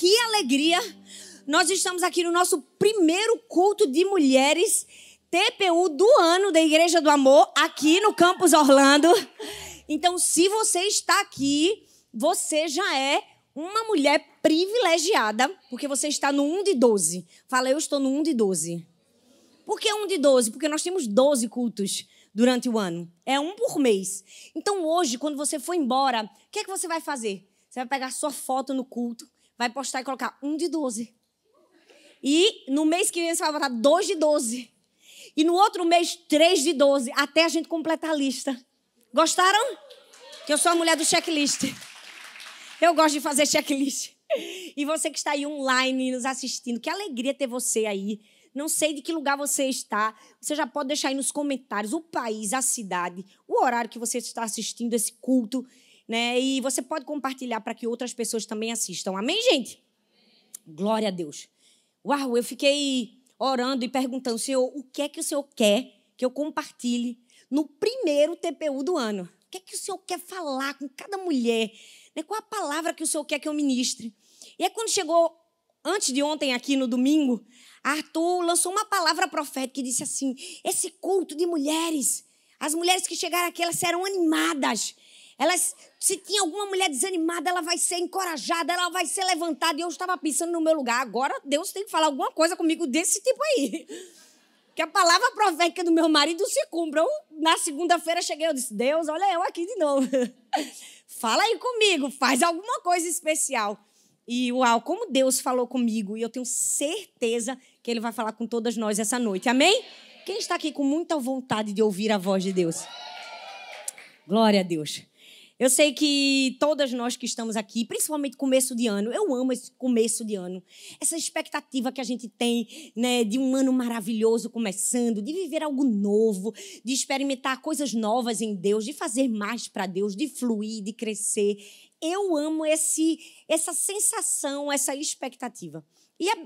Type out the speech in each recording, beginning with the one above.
que alegria! Nós estamos aqui no nosso primeiro culto de mulheres TPU do ano da Igreja do Amor, aqui no Campus Orlando. Então, se você está aqui, você já é uma mulher privilegiada, porque você está no 1 de 12. Fala, eu estou no 1 de 12. Por que 1 de 12? Porque nós temos 12 cultos durante o ano. É um por mês. Então, hoje, quando você for embora, o que é que você vai fazer? Você vai pegar sua foto no culto, vai postar e colocar 1 de 12. E no mês que vem você vai botar 2 de 12. E no outro mês, 3 de 12, até a gente completar a lista. Gostaram? Que eu sou a mulher do checklist. Eu gosto de fazer checklist. E você que está aí online nos assistindo, que alegria ter você aí. Não sei de que lugar você está. Você já pode deixar aí nos comentários o país, a cidade, o horário que você está assistindo esse culto, né? E você pode compartilhar para que outras pessoas também assistam. Amém, gente? Glória a Deus. Uau, eu fiquei orando e perguntando, Senhor, o que é que o Senhor quer que eu compartilhe no primeiro TPU do ano? O que é que o Senhor quer falar com cada mulher? Né? Qual a palavra que o Senhor quer que eu ministre? E aí, quando chegou antes de ontem, aqui no domingo, Arthur lançou uma palavra profética e disse assim: esse culto de mulheres, as mulheres que chegaram aqui, elas serão animadas. Elas, se tinha alguma mulher desanimada, ela vai ser encorajada, ela vai ser levantada. E eu estava pensando no meu lugar. Agora Deus tem que falar alguma coisa comigo desse tipo aí. Que a palavra profética do meu marido se cumpra. Eu, na segunda-feira cheguei, eu disse: Deus, olha eu aqui de novo. Fala aí comigo, faz alguma coisa especial. E uau, como Deus falou comigo, e eu tenho certeza que Ele vai falar com todas nós essa noite. Amém? Quem está aqui com muita vontade de ouvir a voz de Deus? Glória a Deus. Eu sei que todas nós que estamos aqui, principalmente começo de ano, eu amo esse começo de ano. Essa expectativa que a gente tem, né, de um ano maravilhoso começando, de viver algo novo, de experimentar coisas novas em Deus, de fazer mais para Deus, de fluir, de crescer. Eu amo esse essa sensação, essa expectativa. E é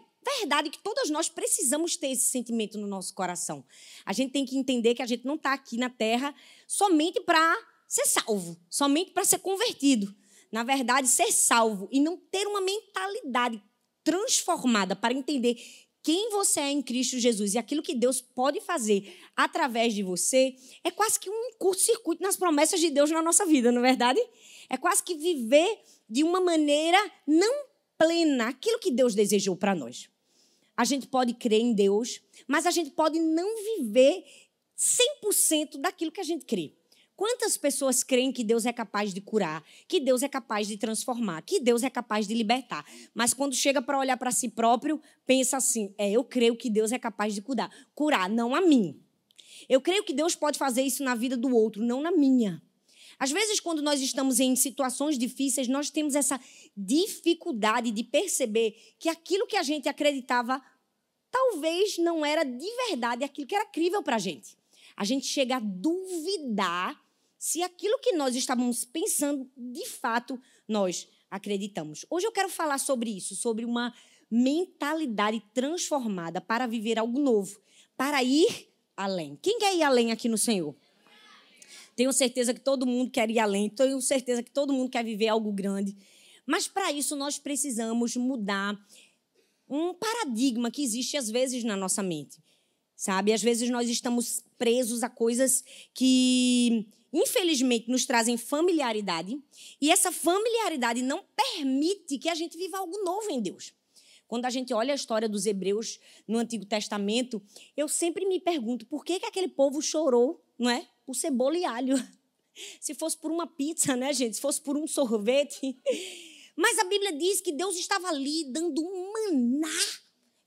verdade que todas nós precisamos ter esse sentimento no nosso coração. A gente tem que entender que a gente não está aqui na Terra somente para ser salvo, somente para ser convertido. Na verdade, ser salvo e não ter uma mentalidade transformada para entender quem você é em Cristo Jesus e aquilo que Deus pode fazer através de você, é quase que um curto-circuito nas promessas de Deus na nossa vida, não é verdade? É quase que viver de uma maneira não plena aquilo que Deus desejou para nós. A gente pode crer em Deus, mas a gente pode não viver 100% daquilo que a gente crê. Quantas pessoas creem que Deus é capaz de curar, que Deus é capaz de transformar, que Deus é capaz de libertar, mas quando chega para olhar para si próprio, pensa assim: é, eu creio que Deus é capaz de curar, curar, não a mim. Eu creio que Deus pode fazer isso na vida do outro, não na minha. Às vezes, quando nós estamos em situações difíceis, nós temos essa dificuldade de perceber que aquilo que a gente acreditava talvez não era de verdade aquilo que era crível para a gente. A gente chega a duvidar se aquilo que nós estávamos pensando, de fato, nós acreditamos. Hoje eu quero falar sobre isso, sobre uma mentalidade transformada para viver algo novo, para ir além. Quem quer ir além aqui no Senhor? Tenho certeza que todo mundo quer ir além, tenho certeza que todo mundo quer viver algo grande. Mas para isso nós precisamos mudar um paradigma que existe às vezes na nossa mente. Sabe? Às vezes nós estamos presos a coisas que infelizmente, nos trazem familiaridade, e essa familiaridade não permite que a gente viva algo novo em Deus. Quando a gente olha a história dos hebreus no Antigo Testamento, eu sempre me pergunto por que, que aquele povo chorou, não é? Por cebola e alho. Se fosse por uma pizza, né, gente? Se fosse por um sorvete. Mas a Bíblia diz que Deus estava ali dando um maná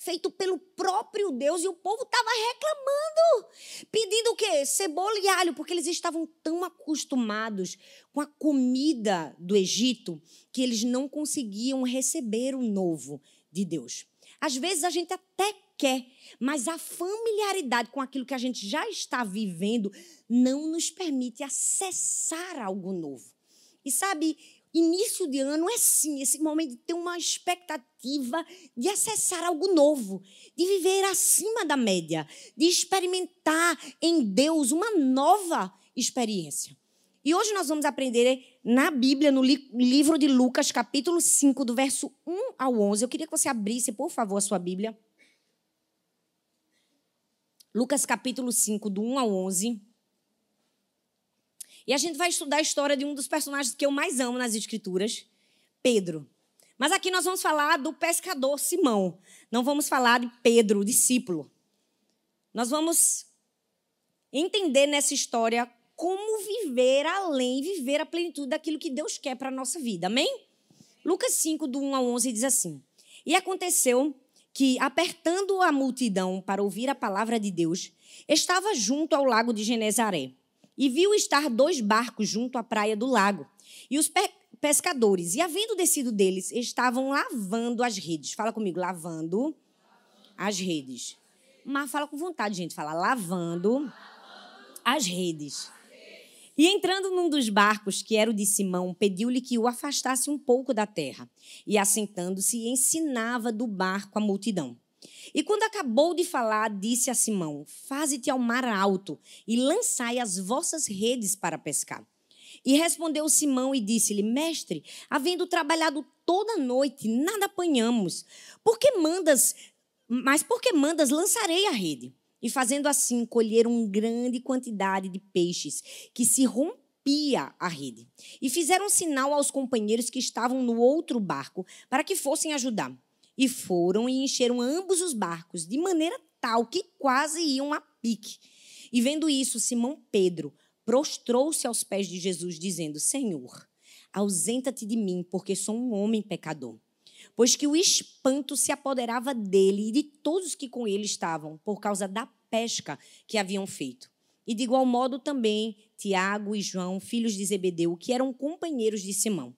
feito pelo próprio Deus e o povo estava reclamando, pedindo o quê? Cebola e alho, porque eles estavam tão acostumados com a comida do Egito que eles não conseguiam receber o novo de Deus. Às vezes a gente até quer, mas a familiaridade com aquilo que a gente já está vivendo não nos permite acessar algo novo. E sabe, início de ano é sim esse momento de ter uma expectativa de acessar algo novo, de viver acima da média, de experimentar em Deus uma nova experiência. E hoje nós vamos aprender na Bíblia, no li livro de Lucas, capítulo 5, do verso 1 ao 11. Eu queria que você abrisse, por favor, a sua Bíblia. Lucas, capítulo 5, do 1 ao 11. E a gente vai estudar a história de um dos personagens que eu mais amo nas Escrituras, Pedro. Mas aqui nós vamos falar do pescador Simão. Não vamos falar de Pedro, o discípulo. Nós vamos entender nessa história como viver além, viver a plenitude daquilo que Deus quer para a nossa vida. Amém? Lucas 5, do 1 ao 11, diz assim: E aconteceu que, apertando a multidão para ouvir a palavra de Deus, estava junto ao lago de Genezaré e viu estar dois barcos junto à praia do lago. E os pe pescadores, e havendo descido deles, estavam lavando as redes. Fala comigo, lavando as redes. Mas fala com vontade, gente. Fala lavando as redes. E entrando num dos barcos, que era o de Simão, pediu-lhe que o afastasse um pouco da terra. E assentando-se, ensinava do barco a multidão. E quando acabou de falar, disse a Simão: Faze-te ao mar alto e lançai as vossas redes para pescar. E respondeu Simão e disse-lhe: Mestre, havendo trabalhado toda noite, nada apanhamos. Por que mandas? Mas por que mandas lançarei a rede? E fazendo assim, colheram grande quantidade de peixes, que se rompia a rede. E fizeram sinal aos companheiros que estavam no outro barco, para que fossem ajudar. E foram e encheram ambos os barcos, de maneira tal que quase iam a pique. E vendo isso, Simão Pedro prostrou-se aos pés de Jesus, dizendo: Senhor, ausenta-te de mim, porque sou um homem pecador pois que o espanto se apoderava dele e de todos que com ele estavam, por causa da pesca que haviam feito. E de igual modo também Tiago e João, filhos de Zebedeu, que eram companheiros de Simão.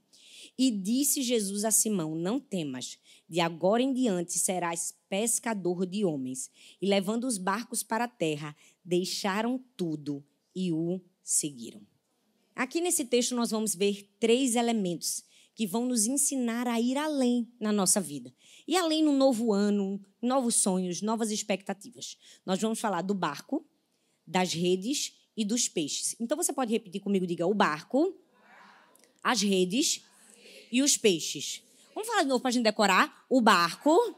E disse Jesus a Simão: Não temas, de agora em diante serás pescador de homens. E levando os barcos para a terra, deixaram tudo e o seguiram. Aqui nesse texto nós vamos ver três elementos que vão nos ensinar a ir além na nossa vida. E além no novo ano, novos sonhos, novas expectativas. Nós vamos falar do barco, das redes e dos peixes. Então você pode repetir comigo, diga o barco, as redes e os peixes. Vamos falar de novo para a gente decorar? O barco,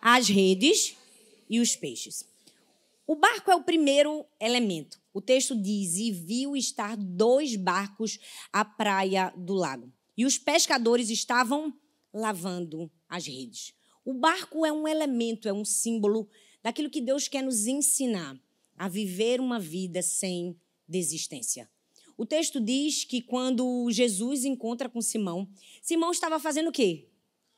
as redes e os peixes. O barco é o primeiro elemento. O texto diz: E viu estar dois barcos à praia do lago. E os pescadores estavam lavando as redes. O barco é um elemento, é um símbolo daquilo que Deus quer nos ensinar a viver uma vida sem desistência. O texto diz que quando Jesus encontra com Simão, Simão estava fazendo o quê?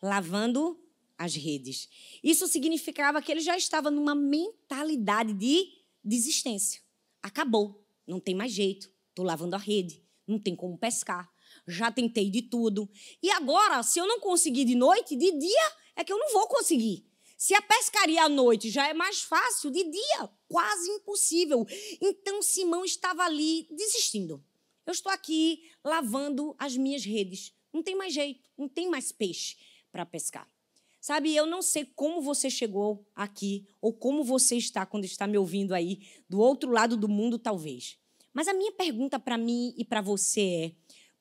Lavando as redes. Isso significava que ele já estava numa mentalidade de desistência. Acabou, não tem mais jeito. Estou lavando a rede, não tem como pescar já tentei de tudo. E agora, se eu não conseguir de noite, de dia é que eu não vou conseguir. Se a pescaria à noite já é mais fácil, de dia, quase impossível. Então Simão estava ali desistindo. Eu estou aqui lavando as minhas redes. Não tem mais jeito, não tem mais peixe para pescar. Sabe, eu não sei como você chegou aqui ou como você está quando está me ouvindo aí do outro lado do mundo, talvez. Mas a minha pergunta para mim e para você é: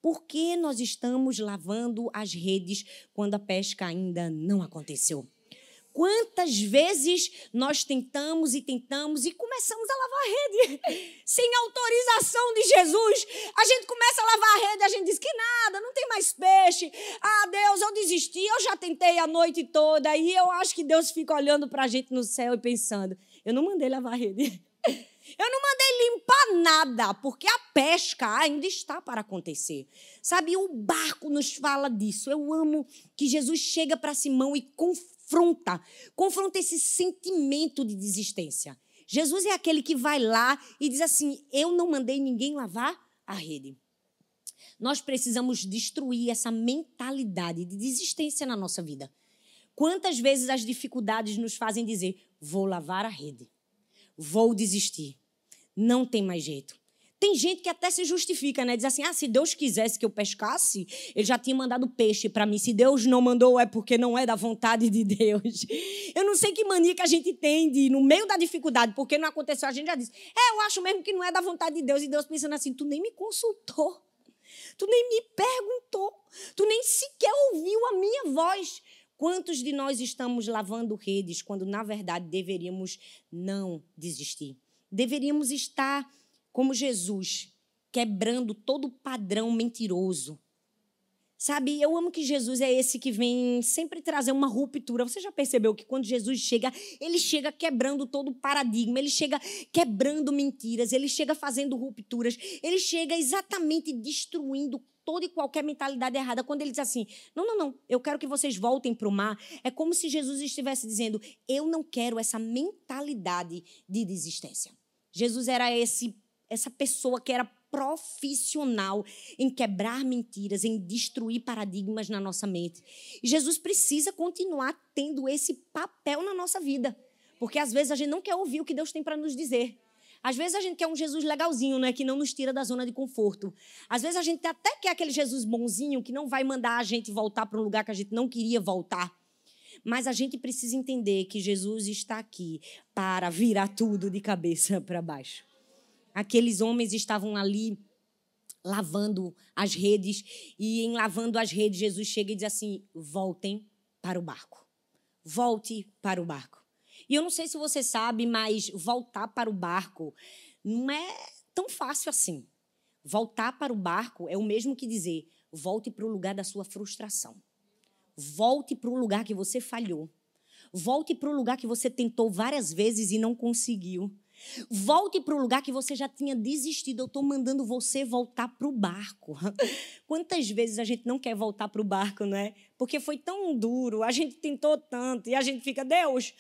por que nós estamos lavando as redes quando a pesca ainda não aconteceu? Quantas vezes nós tentamos e tentamos e começamos a lavar a rede sem autorização de Jesus? A gente começa a lavar a rede, a gente diz que nada, não tem mais peixe. Ah, Deus, eu desisti, eu já tentei a noite toda. E eu acho que Deus fica olhando para a gente no céu e pensando: eu não mandei lavar a rede. Eu não mandei limpar nada, porque a pesca ainda está para acontecer. Sabe, o barco nos fala disso. Eu amo que Jesus chega para Simão e confronta, confronta esse sentimento de desistência. Jesus é aquele que vai lá e diz assim: Eu não mandei ninguém lavar a rede. Nós precisamos destruir essa mentalidade de desistência na nossa vida. Quantas vezes as dificuldades nos fazem dizer: Vou lavar a rede vou desistir. Não tem mais jeito. Tem gente que até se justifica, né? Diz assim: ah, se Deus quisesse que eu pescasse, ele já tinha mandado peixe para mim. Se Deus não mandou, é porque não é da vontade de Deus. Eu não sei que mania que a gente tem de, no meio da dificuldade, porque não aconteceu, a gente já diz: é, eu acho mesmo que não é da vontade de Deus. E Deus pensando assim: tu nem me consultou. Tu nem me perguntou. Tu nem sequer ouviu a minha voz. Quantos de nós estamos lavando redes quando, na verdade, deveríamos não desistir? Deveríamos estar como Jesus, quebrando todo padrão mentiroso. Sabe, eu amo que Jesus é esse que vem sempre trazer uma ruptura. Você já percebeu que quando Jesus chega, ele chega quebrando todo o paradigma, ele chega quebrando mentiras, ele chega fazendo rupturas, ele chega exatamente destruindo toda e qualquer mentalidade errada. Quando ele diz assim: não, não, não, eu quero que vocês voltem para o mar, é como se Jesus estivesse dizendo: eu não quero essa mentalidade de desistência. Jesus era esse essa pessoa que era profissional em quebrar mentiras, em destruir paradigmas na nossa mente. E Jesus precisa continuar tendo esse papel na nossa vida, porque às vezes a gente não quer ouvir o que Deus tem para nos dizer. Às vezes a gente quer um Jesus legalzinho, né, que não nos tira da zona de conforto. Às vezes a gente até quer aquele Jesus bonzinho que não vai mandar a gente voltar para um lugar que a gente não queria voltar. Mas a gente precisa entender que Jesus está aqui para virar tudo de cabeça para baixo. Aqueles homens estavam ali lavando as redes, e em lavando as redes, Jesus chega e diz assim: voltem para o barco. Volte para o barco. E eu não sei se você sabe, mas voltar para o barco não é tão fácil assim. Voltar para o barco é o mesmo que dizer: volte para o lugar da sua frustração. Volte para o lugar que você falhou. Volte para o lugar que você tentou várias vezes e não conseguiu. Volte para o lugar que você já tinha desistido. Eu estou mandando você voltar para o barco. Quantas vezes a gente não quer voltar para o barco, não é? Porque foi tão duro, a gente tentou tanto e a gente fica, Deus,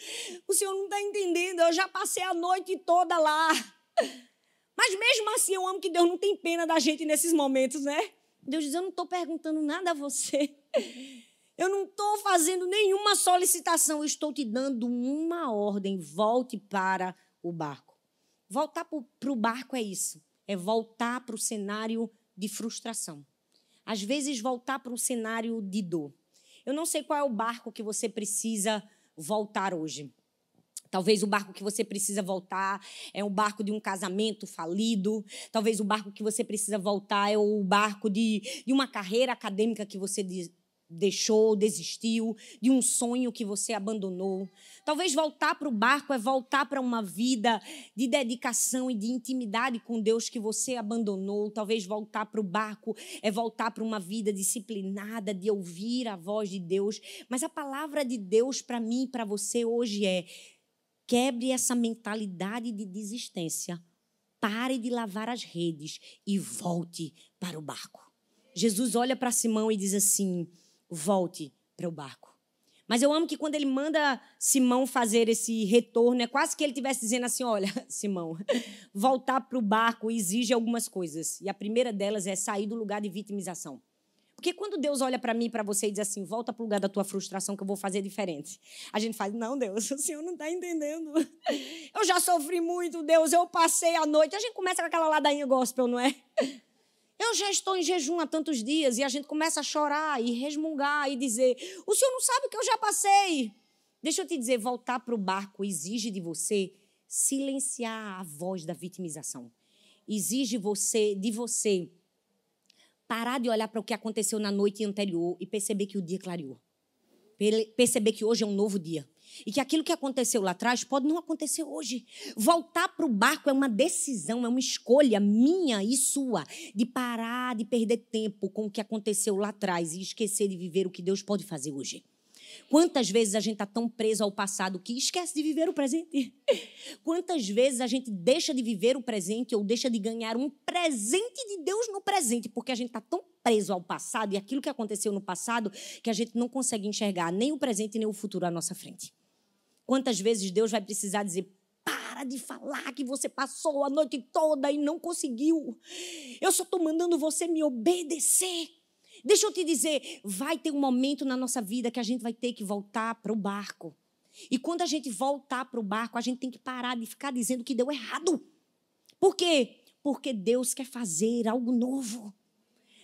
o Senhor não está entendendo, eu já passei a noite toda lá. Mas mesmo assim, eu amo que Deus não tem pena da gente nesses momentos, né? Deus diz: Eu não estou perguntando nada a você. Eu não estou fazendo nenhuma solicitação, eu estou te dando uma ordem. Volte para o barco. Voltar para o barco é isso. É voltar para o cenário de frustração. Às vezes, voltar para o cenário de dor. Eu não sei qual é o barco que você precisa voltar hoje. Talvez o barco que você precisa voltar é o barco de um casamento falido. Talvez o barco que você precisa voltar é o barco de, de uma carreira acadêmica que você deixou, desistiu, de um sonho que você abandonou. Talvez voltar para o barco é voltar para uma vida de dedicação e de intimidade com Deus que você abandonou. Talvez voltar para o barco é voltar para uma vida disciplinada, de ouvir a voz de Deus. Mas a palavra de Deus para mim e para você hoje é: quebre essa mentalidade de desistência. Pare de lavar as redes e volte para o barco. Jesus olha para Simão e diz assim: volte para o barco. Mas eu amo que quando ele manda Simão fazer esse retorno, é quase que ele estivesse dizendo assim: olha, Simão, voltar para o barco exige algumas coisas. E a primeira delas é sair do lugar de vitimização. Porque quando Deus olha para mim e para você e diz assim: volta para o lugar da tua frustração que eu vou fazer diferente. A gente faz: não, Deus, o Senhor não está entendendo. Eu já sofri muito, Deus, eu passei a noite. A gente começa com aquela ladainha gospel, não é? Eu já estou em jejum há tantos dias e a gente começa a chorar e resmungar e dizer: o senhor não sabe o que eu já passei. Deixa eu te dizer: voltar para o barco exige de você silenciar a voz da vitimização. Exige você, de você parar de olhar para o que aconteceu na noite anterior e perceber que o dia clareou. Perceber que hoje é um novo dia. E que aquilo que aconteceu lá atrás pode não acontecer hoje. Voltar para o barco é uma decisão, é uma escolha minha e sua de parar de perder tempo com o que aconteceu lá atrás e esquecer de viver o que Deus pode fazer hoje. Quantas vezes a gente está tão preso ao passado que esquece de viver o presente? Quantas vezes a gente deixa de viver o presente ou deixa de ganhar um presente de Deus no presente porque a gente está tão preso ao passado e aquilo que aconteceu no passado que a gente não consegue enxergar nem o presente nem o futuro à nossa frente? Quantas vezes Deus vai precisar dizer: para de falar que você passou a noite toda e não conseguiu. Eu só estou mandando você me obedecer. Deixa eu te dizer, vai ter um momento na nossa vida que a gente vai ter que voltar para o barco. E quando a gente voltar para o barco, a gente tem que parar de ficar dizendo que deu errado. Por quê? Porque Deus quer fazer algo novo.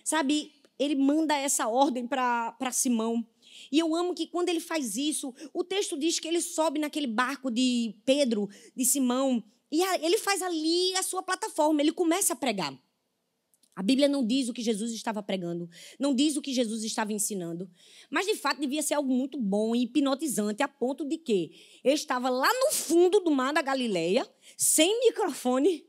Sabe, ele manda essa ordem para Simão. E eu amo que quando ele faz isso, o texto diz que ele sobe naquele barco de Pedro, de Simão, e ele faz ali a sua plataforma, ele começa a pregar. A Bíblia não diz o que Jesus estava pregando, não diz o que Jesus estava ensinando, mas de fato devia ser algo muito bom e hipnotizante, a ponto de que ele estava lá no fundo do mar da Galileia, sem microfone,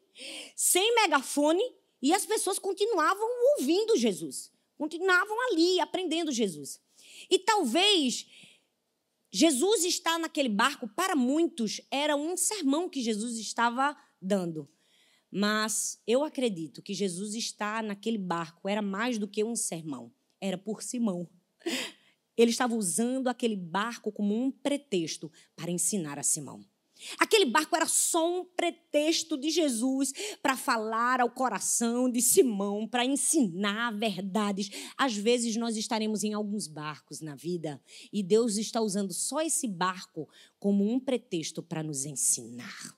sem megafone, e as pessoas continuavam ouvindo Jesus, continuavam ali aprendendo Jesus. E talvez Jesus estar naquele barco, para muitos, era um sermão que Jesus estava dando. Mas eu acredito que Jesus está naquele barco era mais do que um sermão, era por Simão. Ele estava usando aquele barco como um pretexto para ensinar a Simão. Aquele barco era só um pretexto de Jesus para falar ao coração de Simão, para ensinar verdades. Às vezes nós estaremos em alguns barcos na vida e Deus está usando só esse barco como um pretexto para nos ensinar.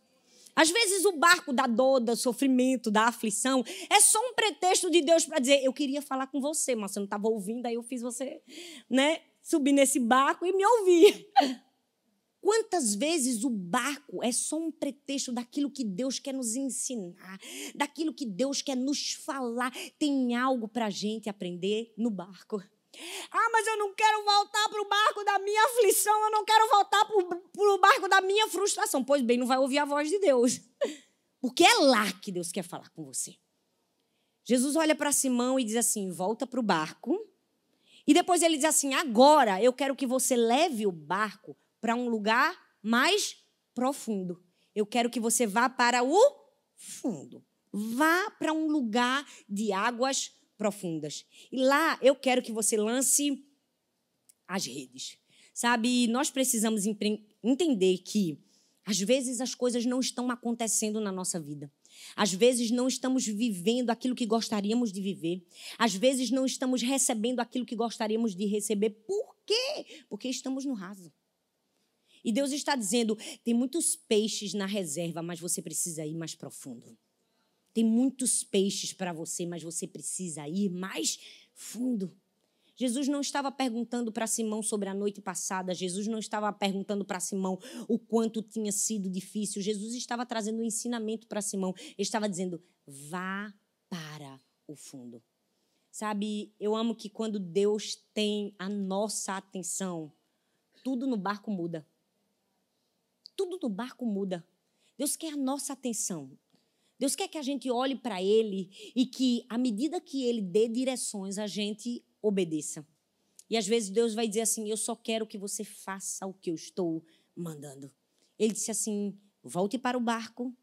Às vezes o barco da dor, do sofrimento, da aflição, é só um pretexto de Deus para dizer: eu queria falar com você, mas você não estava ouvindo, aí eu fiz você, né, subir nesse barco e me ouvir. Quantas vezes o barco é só um pretexto daquilo que Deus quer nos ensinar, daquilo que Deus quer nos falar? Tem algo para a gente aprender no barco. Ah, mas eu não quero voltar para o barco da minha aflição, eu não quero voltar para o barco da minha frustração. Pois bem, não vai ouvir a voz de Deus. Porque é lá que Deus quer falar com você. Jesus olha para Simão e diz assim: volta para o barco. E depois ele diz assim: agora eu quero que você leve o barco para um lugar mais profundo. Eu quero que você vá para o fundo. Vá para um lugar de águas profundas. E lá eu quero que você lance as redes. Sabe, nós precisamos entender que às vezes as coisas não estão acontecendo na nossa vida. Às vezes não estamos vivendo aquilo que gostaríamos de viver. Às vezes não estamos recebendo aquilo que gostaríamos de receber. Por quê? Porque estamos no raso. E Deus está dizendo: tem muitos peixes na reserva, mas você precisa ir mais profundo. Tem muitos peixes para você, mas você precisa ir mais fundo. Jesus não estava perguntando para Simão sobre a noite passada, Jesus não estava perguntando para Simão o quanto tinha sido difícil, Jesus estava trazendo um ensinamento para Simão. Ele estava dizendo: vá para o fundo. Sabe, eu amo que quando Deus tem a nossa atenção, tudo no barco muda. Tudo no barco muda. Deus quer a nossa atenção. Deus quer que a gente olhe para Ele e que, à medida que Ele dê direções, a gente obedeça. E às vezes Deus vai dizer assim: Eu só quero que você faça o que eu estou mandando. Ele disse assim: Volte para o barco,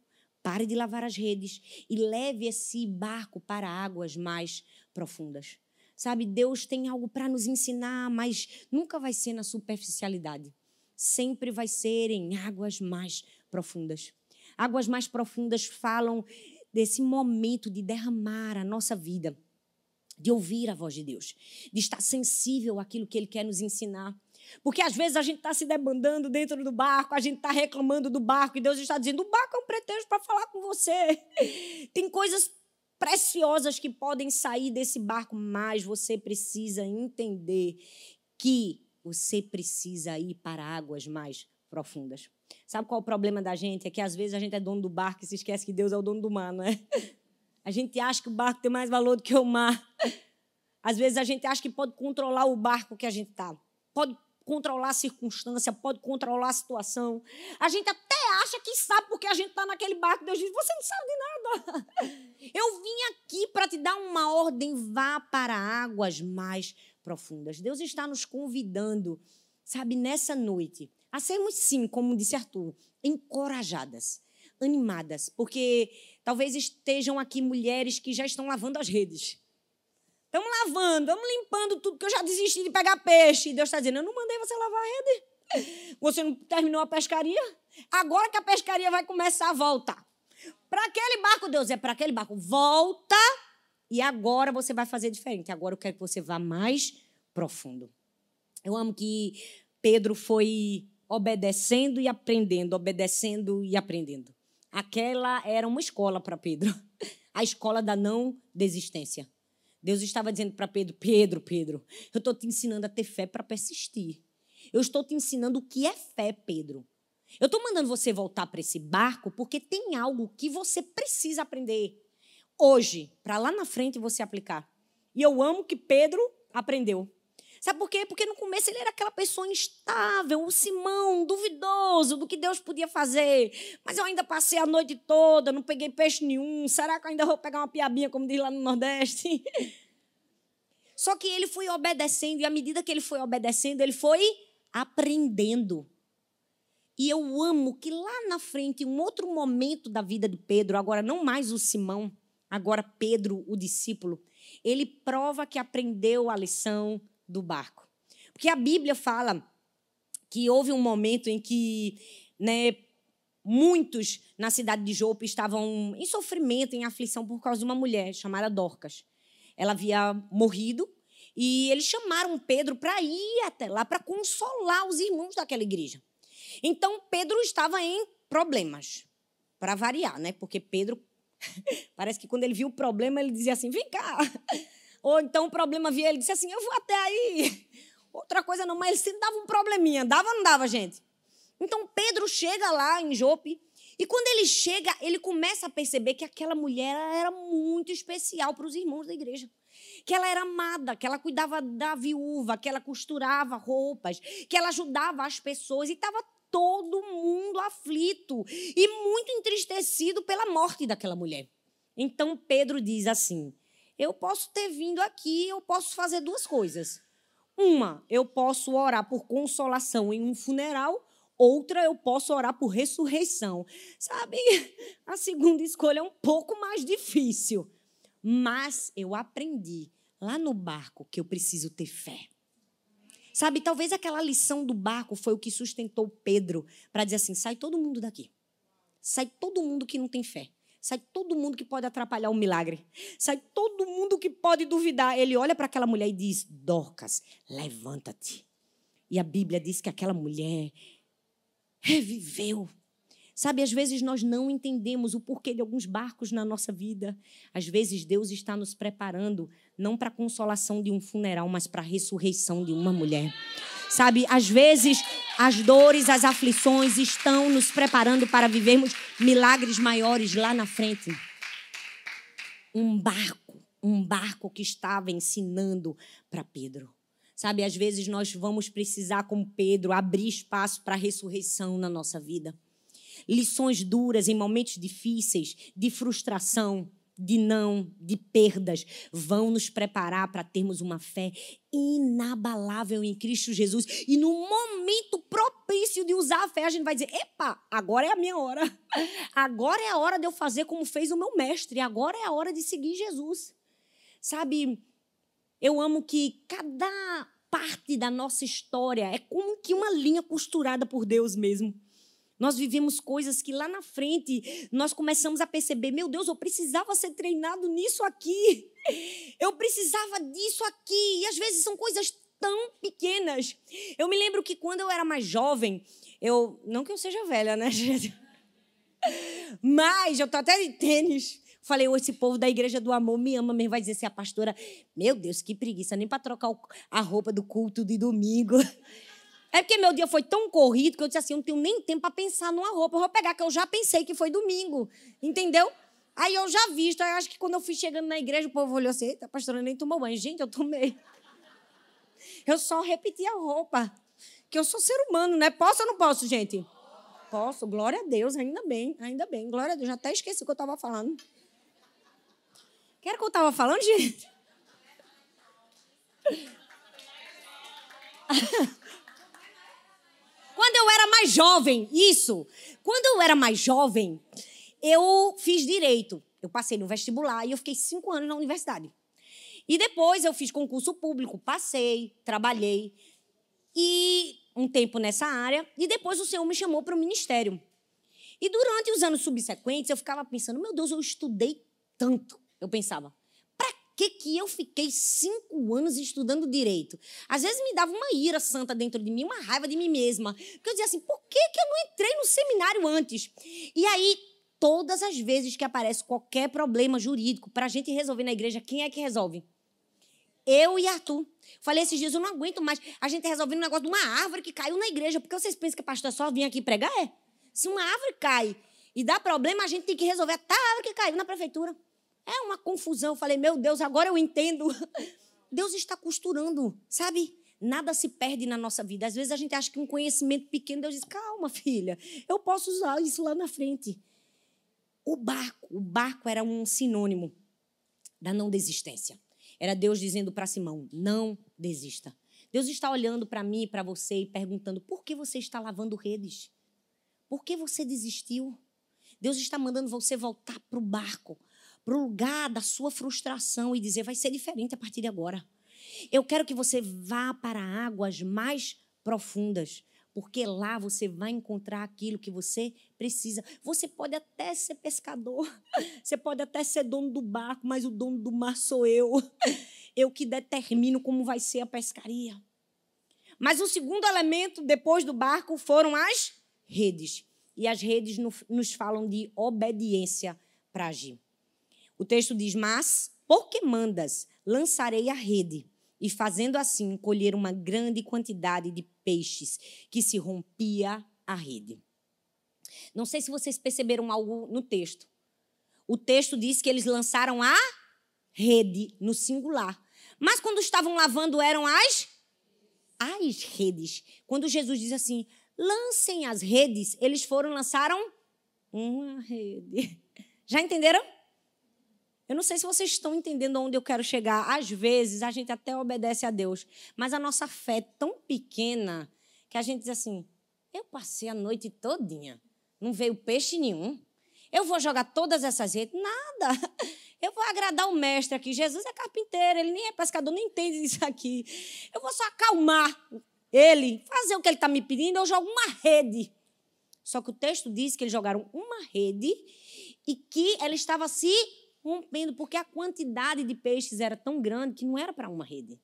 pare de lavar as redes e leve esse barco para águas mais profundas. Sabe, Deus tem algo para nos ensinar, mas nunca vai ser na superficialidade. Sempre vai ser em águas mais profundas. Águas mais profundas falam desse momento de derramar a nossa vida, de ouvir a voz de Deus, de estar sensível àquilo que Ele quer nos ensinar. Porque às vezes a gente está se debandando dentro do barco, a gente está reclamando do barco, e Deus está dizendo: o barco é um pretexto para falar com você. Tem coisas preciosas que podem sair desse barco, mas você precisa entender que você precisa ir para águas mais profundas. Sabe qual é o problema da gente? É que às vezes a gente é dono do barco e se esquece que Deus é o dono do mar, não é? A gente acha que o barco tem mais valor do que o mar. Às vezes a gente acha que pode controlar o barco que a gente está. Pode controlar a circunstância, pode controlar a situação. A gente até acha que sabe porque a gente está naquele barco. Deus diz: Você não sabe de nada. Eu vim aqui para te dar uma ordem. Vá para águas mais profundas. Deus está nos convidando, sabe, nessa noite a sermos, sim, como disse Arthur, encorajadas, animadas, porque talvez estejam aqui mulheres que já estão lavando as redes. Estamos lavando, estamos limpando tudo, que eu já desisti de pegar peixe. E Deus está dizendo: Eu não mandei você lavar a rede. Você não terminou a pescaria? Agora que a pescaria vai começar a voltar. Para aquele barco, Deus, é para aquele barco. Volta e agora você vai fazer diferente. Agora eu quero que você vá mais profundo. Eu amo que Pedro foi obedecendo e aprendendo, obedecendo e aprendendo. Aquela era uma escola para Pedro, a escola da não desistência. Deus estava dizendo para Pedro: Pedro, Pedro, eu estou te ensinando a ter fé para persistir. Eu estou te ensinando o que é fé, Pedro. Eu estou mandando você voltar para esse barco porque tem algo que você precisa aprender. Hoje, para lá na frente você aplicar. E eu amo que Pedro aprendeu. Sabe por quê? Porque no começo ele era aquela pessoa instável, o Simão, duvidoso do que Deus podia fazer. Mas eu ainda passei a noite toda, não peguei peixe nenhum. Será que eu ainda vou pegar uma piabinha, como diz lá no Nordeste? Só que ele foi obedecendo, e à medida que ele foi obedecendo, ele foi aprendendo. E eu amo que lá na frente, em um outro momento da vida de Pedro, agora não mais o Simão, agora Pedro, o discípulo, ele prova que aprendeu a lição, do barco. Porque a Bíblia fala que houve um momento em que né, muitos na cidade de Jope estavam em sofrimento, em aflição por causa de uma mulher chamada Dorcas. Ela havia morrido e eles chamaram Pedro para ir até lá para consolar os irmãos daquela igreja. Então Pedro estava em problemas, para variar, né? Porque Pedro parece que quando ele viu o problema ele dizia assim: "Vem cá, ou então o problema via ele disse assim: Eu vou até aí. Outra coisa não, mas ele sempre dava um probleminha. Dava ou não dava, gente? Então Pedro chega lá em Jope. E quando ele chega, ele começa a perceber que aquela mulher era muito especial para os irmãos da igreja. Que ela era amada, que ela cuidava da viúva, que ela costurava roupas, que ela ajudava as pessoas. E estava todo mundo aflito e muito entristecido pela morte daquela mulher. Então Pedro diz assim: eu posso ter vindo aqui, eu posso fazer duas coisas. Uma, eu posso orar por consolação em um funeral, outra, eu posso orar por ressurreição. Sabe, a segunda escolha é um pouco mais difícil. Mas eu aprendi lá no barco que eu preciso ter fé. Sabe, talvez aquela lição do barco foi o que sustentou Pedro para dizer assim: sai todo mundo daqui. Sai todo mundo que não tem fé. Sai todo mundo que pode atrapalhar o milagre. Sai todo mundo que pode duvidar. Ele olha para aquela mulher e diz: Dorcas, levanta-te. E a Bíblia diz que aquela mulher reviveu. Sabe, às vezes nós não entendemos o porquê de alguns barcos na nossa vida. Às vezes Deus está nos preparando não para a consolação de um funeral, mas para a ressurreição de uma mulher. Sabe, às vezes as dores, as aflições estão nos preparando para vivermos milagres maiores lá na frente. Um barco, um barco que estava ensinando para Pedro. Sabe, às vezes nós vamos precisar, como Pedro, abrir espaço para a ressurreição na nossa vida. Lições duras em momentos difíceis, de frustração, de não, de perdas, vão nos preparar para termos uma fé inabalável em Cristo Jesus. E no momento propício de usar a fé, a gente vai dizer: epa, agora é a minha hora. Agora é a hora de eu fazer como fez o meu mestre. Agora é a hora de seguir Jesus. Sabe, eu amo que cada parte da nossa história é como que uma linha costurada por Deus mesmo. Nós vivemos coisas que lá na frente nós começamos a perceber: meu Deus, eu precisava ser treinado nisso aqui. Eu precisava disso aqui. E às vezes são coisas tão pequenas. Eu me lembro que quando eu era mais jovem, eu. Não que eu seja velha, né, gente? Mas eu tô até de tênis. Falei, esse povo da Igreja do Amor me ama mesmo. Vai dizer se assim, a pastora, meu Deus, que preguiça, nem para trocar a roupa do culto de domingo. É porque meu dia foi tão corrido que eu disse assim: eu não tenho nem tempo para pensar numa roupa. Eu vou pegar, que eu já pensei que foi domingo. Entendeu? Aí eu já visto. Acho que quando eu fui chegando na igreja, o povo olhou assim: eita, pastora nem tomou banho. Gente, eu tomei. Eu só repeti a roupa. Que eu sou ser humano, né? Posso ou não posso, gente? Posso, glória a Deus, ainda bem, ainda bem, glória a Deus. Já até esqueci o que eu estava falando. Que era o que eu estava falando, gente? Quando eu era mais jovem, isso. Quando eu era mais jovem, eu fiz direito. Eu passei no vestibular e eu fiquei cinco anos na universidade. E depois eu fiz concurso público, passei, trabalhei. E um tempo nessa área. E depois o Senhor me chamou para o ministério. E durante os anos subsequentes, eu ficava pensando: meu Deus, eu estudei tanto. Eu pensava, que, que eu fiquei cinco anos estudando direito? Às vezes me dava uma ira santa dentro de mim, uma raiva de mim mesma. Porque eu dizia assim, por que, que eu não entrei no seminário antes? E aí, todas as vezes que aparece qualquer problema jurídico para a gente resolver na igreja, quem é que resolve? Eu e Arthur. Falei esses dias, eu não aguento mais a gente resolvendo um negócio de uma árvore que caiu na igreja. Porque vocês pensam que pastor só vinha aqui pregar? É. Se uma árvore cai e dá problema, a gente tem que resolver até a árvore que caiu na prefeitura. É uma confusão. Eu falei, meu Deus, agora eu entendo. Deus está costurando, sabe? Nada se perde na nossa vida. Às vezes a gente acha que um conhecimento pequeno, Deus diz: calma, filha, eu posso usar isso lá na frente. O barco, o barco era um sinônimo da não desistência. Era Deus dizendo para Simão: não desista. Deus está olhando para mim e para você e perguntando: por que você está lavando redes? Por que você desistiu? Deus está mandando você voltar para o barco, para o lugar da sua frustração e dizer: vai ser diferente a partir de agora. Eu quero que você vá para águas mais profundas, porque lá você vai encontrar aquilo que você precisa. Você pode até ser pescador, você pode até ser dono do barco, mas o dono do mar sou eu. Eu que determino como vai ser a pescaria. Mas o segundo elemento depois do barco foram as redes. E as redes nos falam de obediência para agir. O texto diz: Mas, porque mandas, lançarei a rede e fazendo assim colher uma grande quantidade de peixes que se rompia a rede. Não sei se vocês perceberam algo no texto. O texto diz que eles lançaram a rede no singular. Mas quando estavam lavando eram as as redes. Quando Jesus diz assim: "Lancem as redes", eles foram lançaram uma rede. Já entenderam? Eu não sei se vocês estão entendendo onde eu quero chegar. Às vezes, a gente até obedece a Deus, mas a nossa fé é tão pequena que a gente diz assim: eu passei a noite todinha, não veio peixe nenhum. Eu vou jogar todas essas redes? Nada. Eu vou agradar o mestre aqui. Jesus é carpinteiro, ele nem é pescador, nem entende isso aqui. Eu vou só acalmar ele, fazer o que ele está me pedindo, eu jogo uma rede. Só que o texto diz que eles jogaram uma rede e que ela estava se rompendo, porque a quantidade de peixes era tão grande que não era para uma rede.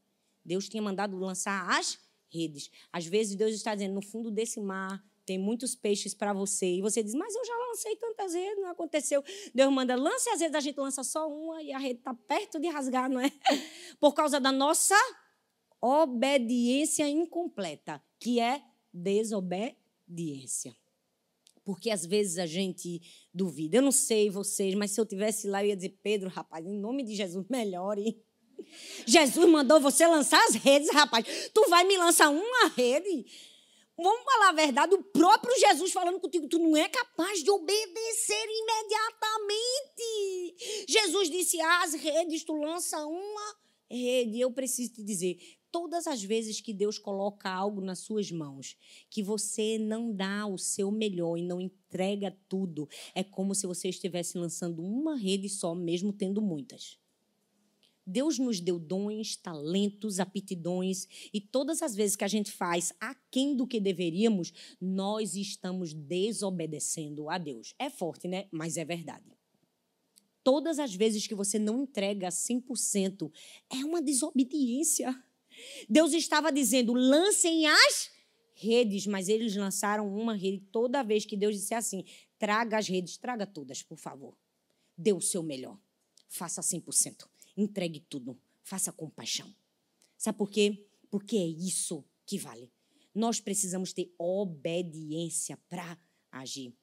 Deus tinha mandado lançar as redes. Às vezes Deus está dizendo, no fundo desse mar tem muitos peixes para você. E você diz, mas eu já lancei tantas redes, não aconteceu. Deus manda, lance as redes, a gente lança só uma e a rede está perto de rasgar, não é? Por causa da nossa obediência incompleta, que é desobediência. Porque às vezes a gente duvida. Eu não sei vocês, mas se eu tivesse lá, eu ia dizer, Pedro, rapaz, em nome de Jesus, melhore. Jesus mandou você lançar as redes, rapaz. Tu vai me lançar uma rede? Vamos falar a verdade, o próprio Jesus falando contigo, tu não é capaz de obedecer imediatamente. Jesus disse: as redes, tu lança uma rede. Eu preciso te dizer, todas as vezes que Deus coloca algo nas suas mãos, que você não dá o seu melhor e não entrega tudo, é como se você estivesse lançando uma rede só, mesmo tendo muitas. Deus nos deu dons, talentos, aptidões, e todas as vezes que a gente faz aquém do que deveríamos, nós estamos desobedecendo a Deus. É forte, né? Mas é verdade. Todas as vezes que você não entrega 100%, é uma desobediência. Deus estava dizendo: lancem as redes, mas eles lançaram uma rede. Toda vez que Deus disse assim: traga as redes, traga todas, por favor. Dê o seu melhor. Faça 100%. Entregue tudo. Faça com paixão. Sabe por quê? Porque é isso que vale. Nós precisamos ter obediência para agir.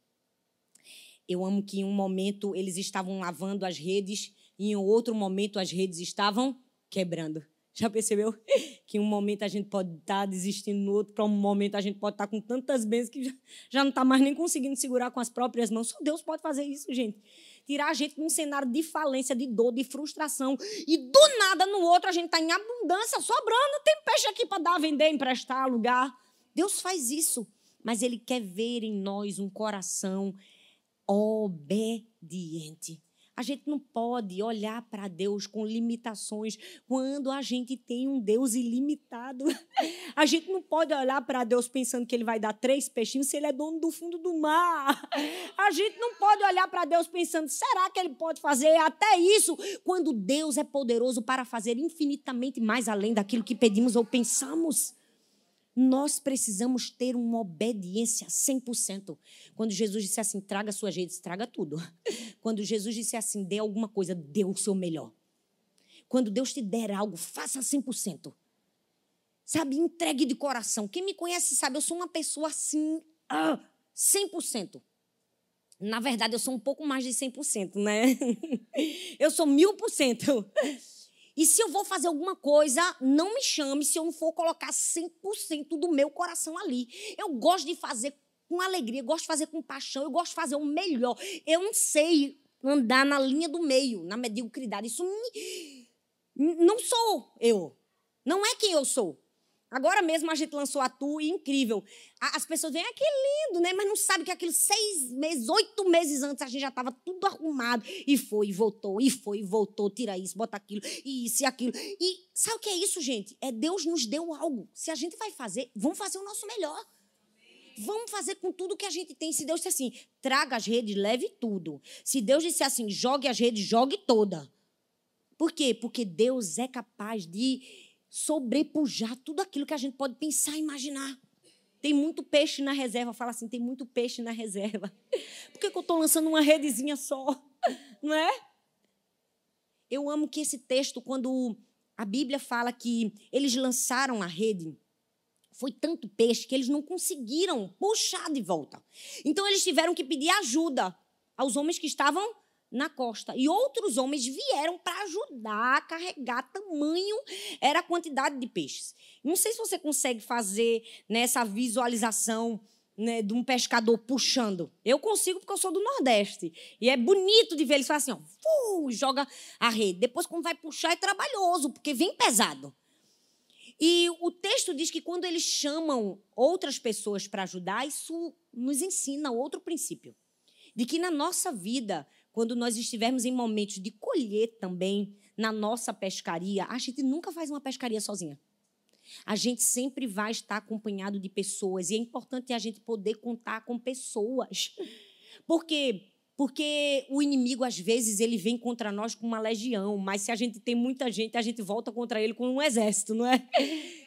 Eu amo que em um momento eles estavam lavando as redes e em outro momento as redes estavam quebrando. Já percebeu? Que um momento a gente pode estar tá desistindo, no outro, para um momento a gente pode estar tá com tantas bênçãos que já não está mais nem conseguindo segurar com as próprias mãos. Só Deus pode fazer isso, gente. Tirar a gente de um cenário de falência, de dor, de frustração. E do nada no outro a gente está em abundância, sobrando. Tem peixe aqui para dar, vender, emprestar, alugar. Deus faz isso. Mas Ele quer ver em nós um coração obediente. A gente não pode olhar para Deus com limitações quando a gente tem um Deus ilimitado. A gente não pode olhar para Deus pensando que Ele vai dar três peixinhos se Ele é dono do fundo do mar. A gente não pode olhar para Deus pensando, será que Ele pode fazer até isso? Quando Deus é poderoso para fazer infinitamente mais além daquilo que pedimos ou pensamos. Nós precisamos ter uma obediência 100%. Quando Jesus disse assim, traga suas redes, traga tudo. Quando Jesus disse assim, dê alguma coisa, dê o seu melhor. Quando Deus te der algo, faça 100%. Sabe, entregue de coração. Quem me conhece sabe, eu sou uma pessoa assim, ah, 100%. Na verdade, eu sou um pouco mais de 100%, né? Eu sou mil por cento. E se eu vou fazer alguma coisa, não me chame se eu não for colocar 100% do meu coração ali. Eu gosto de fazer com alegria, gosto de fazer com paixão, eu gosto de fazer o melhor. Eu não sei andar na linha do meio, na mediocridade. Isso me... não sou eu. Não é quem eu sou. Agora mesmo a gente lançou a Tu incrível. As pessoas veem, ah, que lindo, né? Mas não sabe que aquilo seis meses, oito meses antes a gente já estava tudo arrumado. E foi, e voltou, e foi, e voltou, tira isso, bota aquilo, e isso e aquilo. E sabe o que é isso, gente? É Deus nos deu algo. Se a gente vai fazer, vamos fazer o nosso melhor. Vamos fazer com tudo que a gente tem. Se Deus disser assim, traga as redes, leve tudo. Se Deus disser assim, jogue as redes, jogue toda. Por quê? Porque Deus é capaz de sobrepujar tudo aquilo que a gente pode pensar e imaginar. Tem muito peixe na reserva. Fala assim, tem muito peixe na reserva. Por que, que eu estou lançando uma redezinha só? Não é? Eu amo que esse texto, quando a Bíblia fala que eles lançaram a rede, foi tanto peixe que eles não conseguiram puxar de volta. Então eles tiveram que pedir ajuda aos homens que estavam na costa. E outros homens vieram para ajudar a carregar tamanho era a quantidade de peixes. Não sei se você consegue fazer nessa visualização né, de um pescador puxando. Eu consigo porque eu sou do Nordeste. E é bonito de ver eles assim, ó, joga a rede. Depois, quando vai puxar, é trabalhoso, porque vem pesado. E o texto diz que quando eles chamam outras pessoas para ajudar, isso nos ensina outro princípio. De que na nossa vida quando nós estivermos em momentos de colher também na nossa pescaria, a gente nunca faz uma pescaria sozinha. A gente sempre vai estar acompanhado de pessoas e é importante a gente poder contar com pessoas. Por quê? Porque o inimigo, às vezes, ele vem contra nós com uma legião, mas se a gente tem muita gente, a gente volta contra ele com um exército, não é?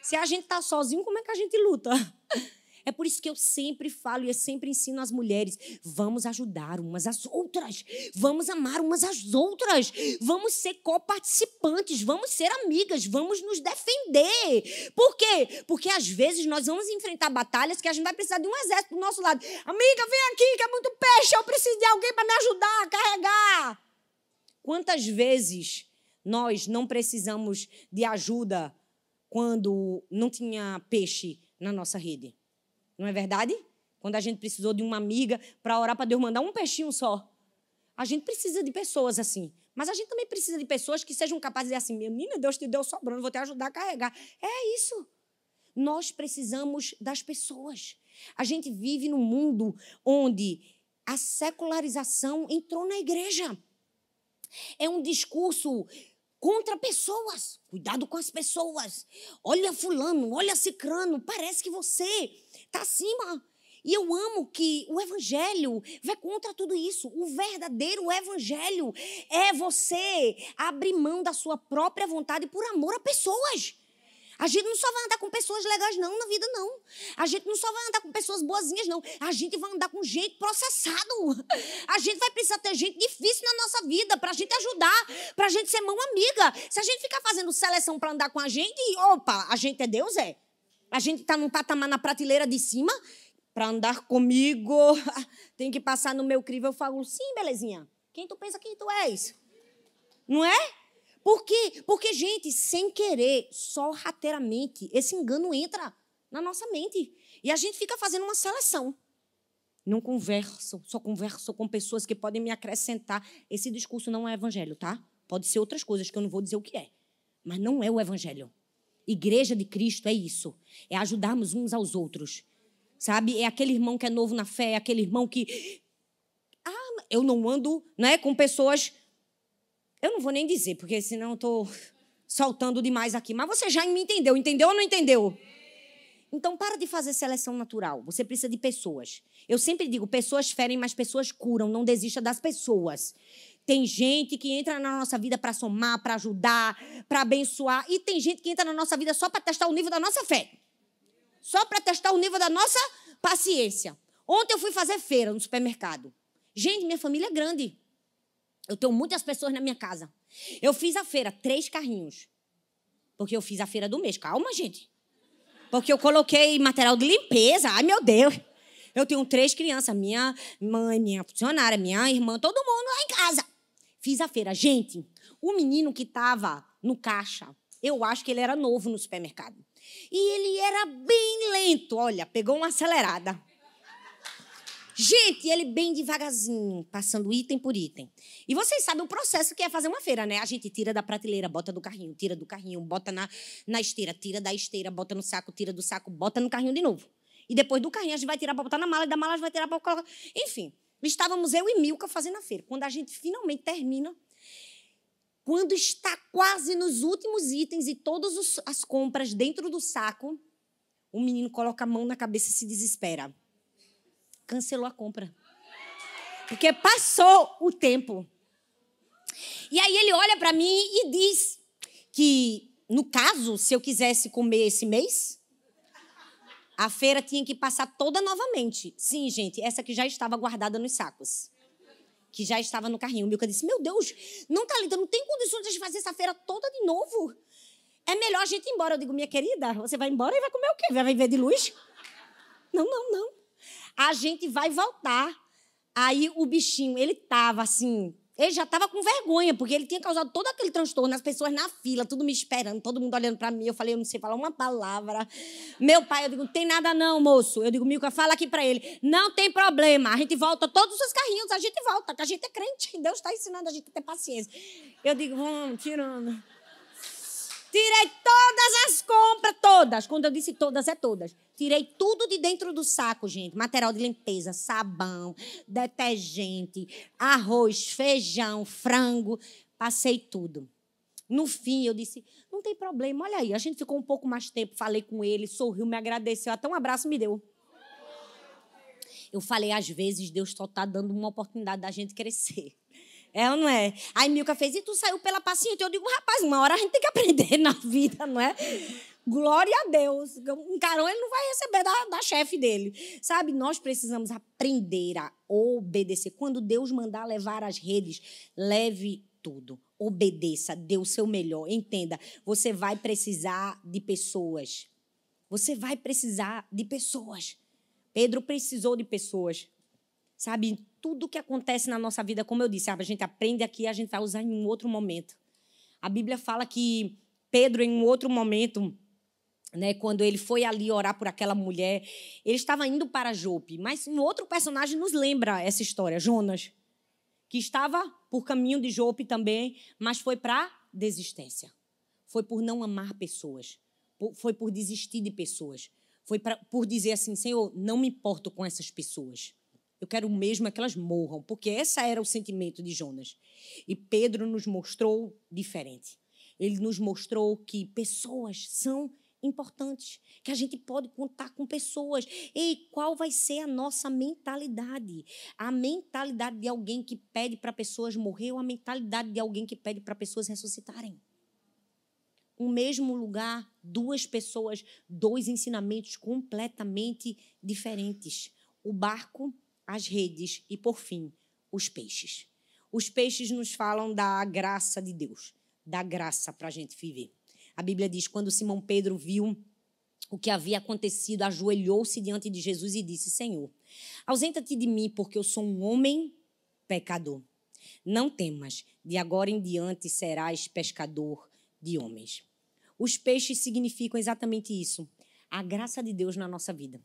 Se a gente está sozinho, como é que a gente luta? É por isso que eu sempre falo e eu sempre ensino às mulheres: vamos ajudar umas às outras, vamos amar umas às outras, vamos ser coparticipantes, vamos ser amigas, vamos nos defender. Por quê? Porque às vezes nós vamos enfrentar batalhas que a gente vai precisar de um exército do nosso lado. Amiga, vem aqui, que é muito peixe, eu preciso de alguém para me ajudar a carregar. Quantas vezes nós não precisamos de ajuda quando não tinha peixe na nossa rede? Não é verdade? Quando a gente precisou de uma amiga para orar para Deus mandar um peixinho só. A gente precisa de pessoas assim. Mas a gente também precisa de pessoas que sejam capazes de dizer assim: menina, Deus te deu sobrando, vou te ajudar a carregar. É isso. Nós precisamos das pessoas. A gente vive num mundo onde a secularização entrou na igreja. É um discurso contra pessoas. Cuidado com as pessoas. Olha fulano, olha cicrano, parece que você está acima. E eu amo que o evangelho vai contra tudo isso. O verdadeiro evangelho é você abrir mão da sua própria vontade por amor a pessoas. A gente não só vai andar com pessoas legais, não, na vida, não. A gente não só vai andar com pessoas boazinhas, não. A gente vai andar com gente processado. A gente vai precisar ter gente difícil na nossa vida para a gente ajudar, para a gente ser mão amiga. Se a gente ficar fazendo seleção para andar com a gente, opa, a gente é Deus, é. A gente está num patamar na prateleira de cima, para andar comigo, tem que passar no meu crivo. Eu falo, sim, belezinha. Quem tu pensa que tu és? Não é? Por quê? Porque, gente, sem querer, sorrateiramente, esse engano entra na nossa mente. E a gente fica fazendo uma seleção. Não converso, só converso com pessoas que podem me acrescentar. Esse discurso não é evangelho, tá? Pode ser outras coisas que eu não vou dizer o que é. Mas não é o evangelho. Igreja de Cristo é isso. É ajudarmos uns aos outros. Sabe? É aquele irmão que é novo na fé, é aquele irmão que. Ah, eu não ando né, com pessoas. Eu não vou nem dizer, porque senão eu estou soltando demais aqui. Mas você já me entendeu. Entendeu ou não entendeu? Então, para de fazer seleção natural. Você precisa de pessoas. Eu sempre digo: pessoas ferem, mas pessoas curam. Não desista das pessoas. Tem gente que entra na nossa vida para somar, para ajudar, para abençoar. E tem gente que entra na nossa vida só para testar o nível da nossa fé. Só para testar o nível da nossa paciência. Ontem eu fui fazer feira no supermercado. Gente, minha família é grande. Eu tenho muitas pessoas na minha casa. Eu fiz a feira, três carrinhos. Porque eu fiz a feira do mês. Calma, gente. Porque eu coloquei material de limpeza. Ai, meu Deus. Eu tenho três crianças, minha mãe, minha funcionária, minha irmã, todo mundo lá em casa. Fiz a feira. Gente, o menino que estava no caixa, eu acho que ele era novo no supermercado. E ele era bem lento, olha, pegou uma acelerada. Gente, ele bem devagarzinho, passando item por item. E vocês sabem o processo que é fazer uma feira, né? A gente tira da prateleira, bota do carrinho, tira do carrinho, bota na, na esteira, tira da esteira, bota no saco, tira do saco, bota no carrinho de novo. E depois do carrinho a gente vai tirar para botar na mala, e da mala a gente vai tirar para colocar. Enfim, estávamos eu e Milka fazendo a feira. Quando a gente finalmente termina, quando está quase nos últimos itens e todas as compras dentro do saco, o menino coloca a mão na cabeça e se desespera cancelou a compra. Porque passou o tempo. E aí ele olha para mim e diz que, no caso, se eu quisesse comer esse mês, a feira tinha que passar toda novamente. Sim, gente, essa que já estava guardada nos sacos. Que já estava no carrinho. O Milka disse: Meu Deus, não, Thalita, não tem condições de fazer essa feira toda de novo. É melhor a gente ir embora. Eu digo, minha querida, você vai embora e vai comer o quê? Vai viver de luz? Não, não, não a gente vai voltar. Aí o bichinho, ele tava assim, ele já tava com vergonha, porque ele tinha causado todo aquele transtorno, as pessoas na fila, tudo me esperando, todo mundo olhando para mim. Eu falei, eu não sei falar uma palavra. Meu pai, eu digo, não tem nada não, moço. Eu digo, Milka, fala aqui para ele. Não tem problema, a gente volta todos os carrinhos, a gente volta, que a gente é crente. Deus está ensinando a gente a ter paciência. Eu digo, vamos, tirando. Tirei todas as compras, todas. Quando eu disse todas, é todas. Tirei tudo de dentro do saco, gente. Material de limpeza, sabão, detergente, arroz, feijão, frango. Passei tudo. No fim, eu disse: não tem problema, olha aí. A gente ficou um pouco mais tempo, falei com ele, sorriu, me agradeceu, até um abraço me deu. Eu falei: às vezes Deus só está dando uma oportunidade da gente crescer. É ou não é? Aí Milka fez, e tu saiu pela paciente. Eu digo, rapaz, uma hora a gente tem que aprender na vida, não é? Glória a Deus. Um carão ele não vai receber da, da chefe dele. Sabe, nós precisamos aprender a obedecer. Quando Deus mandar levar as redes, leve tudo. Obedeça, dê o seu melhor. Entenda, você vai precisar de pessoas. Você vai precisar de pessoas. Pedro precisou de pessoas. Sabe, tudo que acontece na nossa vida, como eu disse, a gente aprende aqui, a gente vai usar em um outro momento. A Bíblia fala que Pedro, em um outro momento, né, quando ele foi ali orar por aquela mulher, ele estava indo para Jope, mas um outro personagem nos lembra essa história, Jonas, que estava por caminho de Jope também, mas foi para desistência. Foi por não amar pessoas, foi por desistir de pessoas, foi pra, por dizer assim, Senhor, não me importo com essas pessoas. Eu quero mesmo é que elas morram, porque esse era o sentimento de Jonas. E Pedro nos mostrou diferente. Ele nos mostrou que pessoas são importantes, que a gente pode contar com pessoas. E qual vai ser a nossa mentalidade? A mentalidade de alguém que pede para pessoas morrer ou a mentalidade de alguém que pede para pessoas ressuscitarem? O mesmo lugar, duas pessoas, dois ensinamentos completamente diferentes. O barco as redes e, por fim, os peixes. Os peixes nos falam da graça de Deus, da graça para a gente viver. A Bíblia diz: quando Simão Pedro viu o que havia acontecido, ajoelhou-se diante de Jesus e disse: Senhor, ausenta-te de mim, porque eu sou um homem pecador. Não temas, de agora em diante serás pescador de homens. Os peixes significam exatamente isso: a graça de Deus na nossa vida.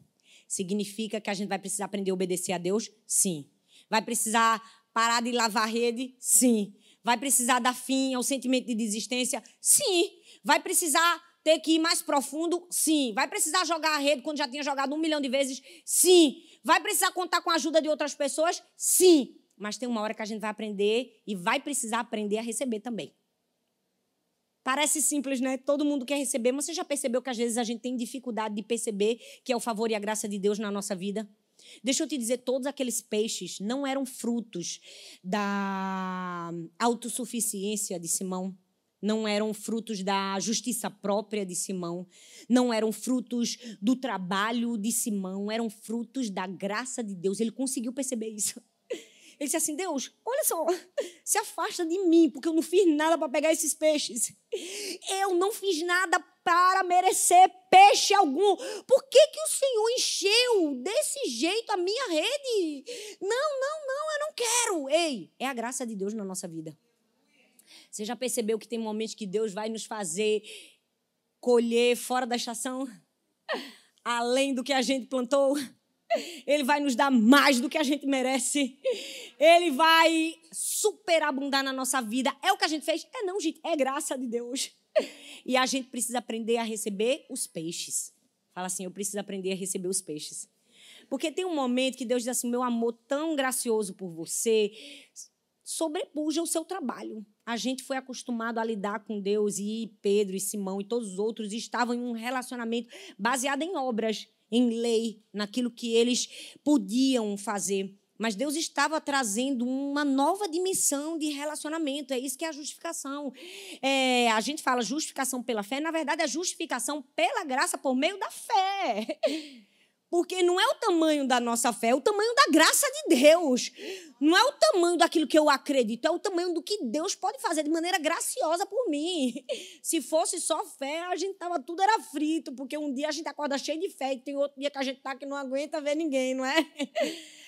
Significa que a gente vai precisar aprender a obedecer a Deus? Sim. Vai precisar parar de lavar rede? Sim. Vai precisar dar fim ao sentimento de desistência? Sim. Vai precisar ter que ir mais profundo? Sim. Vai precisar jogar a rede quando já tinha jogado um milhão de vezes? Sim. Vai precisar contar com a ajuda de outras pessoas? Sim. Mas tem uma hora que a gente vai aprender e vai precisar aprender a receber também. Parece simples, né? Todo mundo quer receber, mas você já percebeu que às vezes a gente tem dificuldade de perceber que é o favor e a graça de Deus na nossa vida? Deixa eu te dizer, todos aqueles peixes não eram frutos da autossuficiência de Simão, não eram frutos da justiça própria de Simão, não eram frutos do trabalho de Simão, eram frutos da graça de Deus. Ele conseguiu perceber isso. Ele disse assim: Deus, olha só, se afasta de mim, porque eu não fiz nada para pegar esses peixes. Eu não fiz nada para merecer peixe algum. Por que, que o Senhor encheu desse jeito a minha rede? Não, não, não, eu não quero. Ei, é a graça de Deus na nossa vida. Você já percebeu que tem momentos que Deus vai nos fazer colher fora da estação? Além do que a gente plantou? Ele vai nos dar mais do que a gente merece. Ele vai superabundar na nossa vida. É o que a gente fez? É não, gente. É graça de Deus. E a gente precisa aprender a receber os peixes. Fala assim: eu preciso aprender a receber os peixes. Porque tem um momento que Deus diz assim: meu amor tão gracioso por você sobrepuja o seu trabalho. A gente foi acostumado a lidar com Deus e Pedro e Simão e todos os outros estavam em um relacionamento baseado em obras em lei, naquilo que eles podiam fazer. Mas Deus estava trazendo uma nova dimensão de relacionamento. É isso que é a justificação. É, a gente fala justificação pela fé, na verdade, é justificação pela graça por meio da fé. Porque não é o tamanho da nossa fé, é o tamanho da graça de Deus. Não é o tamanho daquilo que eu acredito, é o tamanho do que Deus pode fazer de maneira graciosa por mim. Se fosse só fé, a gente tava tudo era frito, porque um dia a gente acorda cheio de fé e tem outro dia que a gente tá que não aguenta ver ninguém, não é?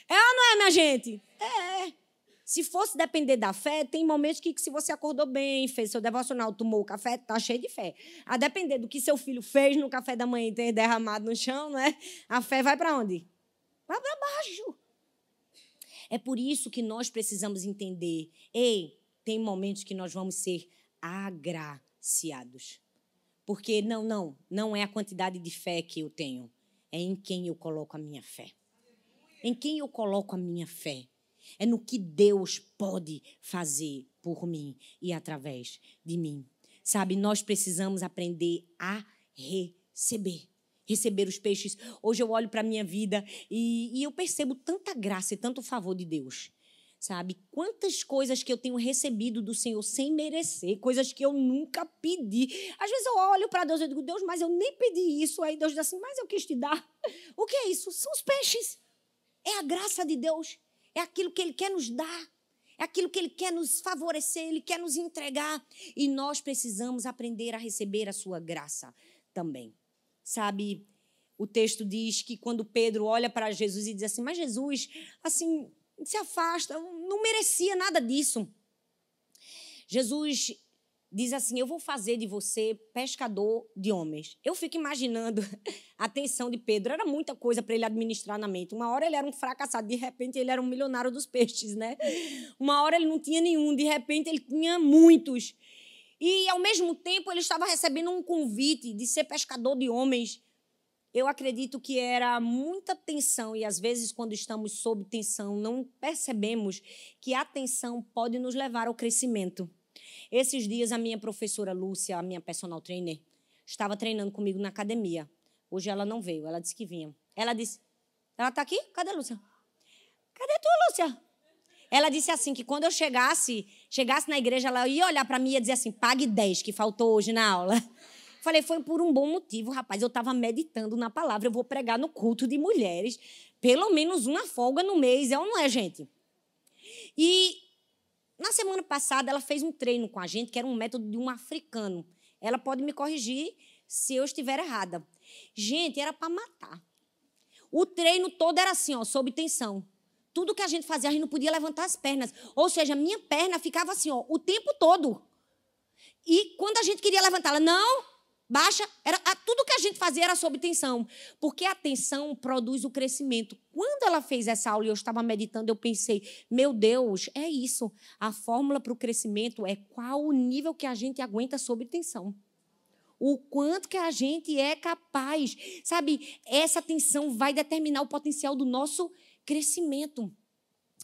É ou não é, minha gente? É. Se fosse depender da fé, tem momentos que, que, se você acordou bem, fez seu devocional, tomou o café, tá cheio de fé. A depender do que seu filho fez no café da manhã e ter derramado no chão, né? A fé vai para onde? Vai para baixo. É por isso que nós precisamos entender. Ei, tem momentos que nós vamos ser agraciados. Porque não, não, não é a quantidade de fé que eu tenho, é em quem eu coloco a minha fé. Em quem eu coloco a minha fé é no que Deus pode fazer por mim e através de mim. Sabe, nós precisamos aprender a receber. Receber os peixes. Hoje eu olho para a minha vida e, e eu percebo tanta graça e tanto favor de Deus sabe? Quantas coisas que eu tenho recebido do Senhor sem merecer, coisas que eu nunca pedi. Às vezes eu olho para Deus e digo, Deus, mas eu nem pedi isso. Aí Deus diz assim, mas eu quis te dar. O que é isso? São os peixes. É a graça de Deus é aquilo que Ele quer nos dar, é aquilo que Ele quer nos favorecer, Ele quer nos entregar. E nós precisamos aprender a receber a Sua graça também. Sabe, o texto diz que quando Pedro olha para Jesus e diz assim: Mas Jesus, assim, se afasta, não merecia nada disso. Jesus diz assim: Eu vou fazer de você pescador de homens. Eu fico imaginando a atenção de Pedro. Era muita coisa para ele administrar na mente. Uma hora ele era um fracassado, de repente ele era um milionário dos peixes, né? Uma hora ele não tinha nenhum, de repente ele tinha muitos. E ao mesmo tempo ele estava recebendo um convite de ser pescador de homens. Eu acredito que era muita tensão e às vezes quando estamos sob tensão não percebemos que a tensão pode nos levar ao crescimento. Esses dias, a minha professora Lúcia, a minha personal trainer, estava treinando comigo na academia. Hoje ela não veio, ela disse que vinha. Ela disse: Ela está aqui? Cadê a Lúcia? Cadê tu, Lúcia? Ela disse assim: que quando eu chegasse, chegasse na igreja, ela ia olhar para mim e ia dizer assim: pague 10, que faltou hoje na aula. Falei, foi por um bom motivo, rapaz. Eu estava meditando na palavra. Eu vou pregar no culto de mulheres. Pelo menos uma folga no mês, é ou não é, gente? E na semana passada, ela fez um treino com a gente, que era um método de um africano. Ela pode me corrigir se eu estiver errada. Gente, era para matar. O treino todo era assim, ó, sob tensão. Tudo que a gente fazia, a gente não podia levantar as pernas. Ou seja, minha perna ficava assim, ó, o tempo todo. E quando a gente queria levantá-la, não, baixa, era tudo que a gente fazia era sob tensão, porque a tensão produz o crescimento. Quando ela fez essa aula e eu estava meditando, eu pensei, meu Deus, é isso. A fórmula para o crescimento é qual o nível que a gente aguenta sob tensão. O quanto que a gente é capaz. Sabe, essa tensão vai determinar o potencial do nosso crescimento.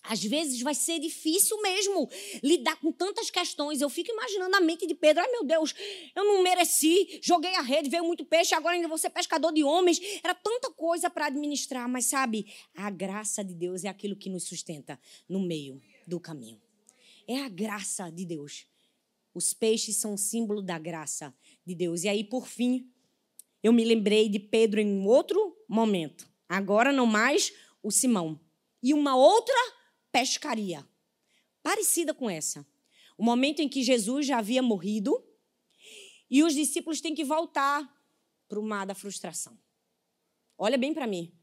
Às vezes vai ser difícil mesmo lidar com tantas questões. Eu fico imaginando a mente de Pedro. Ai, meu Deus, eu não mereci. Joguei a rede, veio muito peixe, agora ainda vou ser pescador de homens. Era tanta coisa para administrar, mas sabe, a graça de Deus é aquilo que nos sustenta no meio do caminho. É a graça de Deus. Os peixes são símbolo da graça de Deus. E aí, por fim, eu me lembrei de Pedro em outro momento. Agora não mais o Simão. E uma outra pescaria, parecida com essa. O momento em que Jesus já havia morrido E os discípulos têm que voltar para o mar da frustração. Olha bem para mim.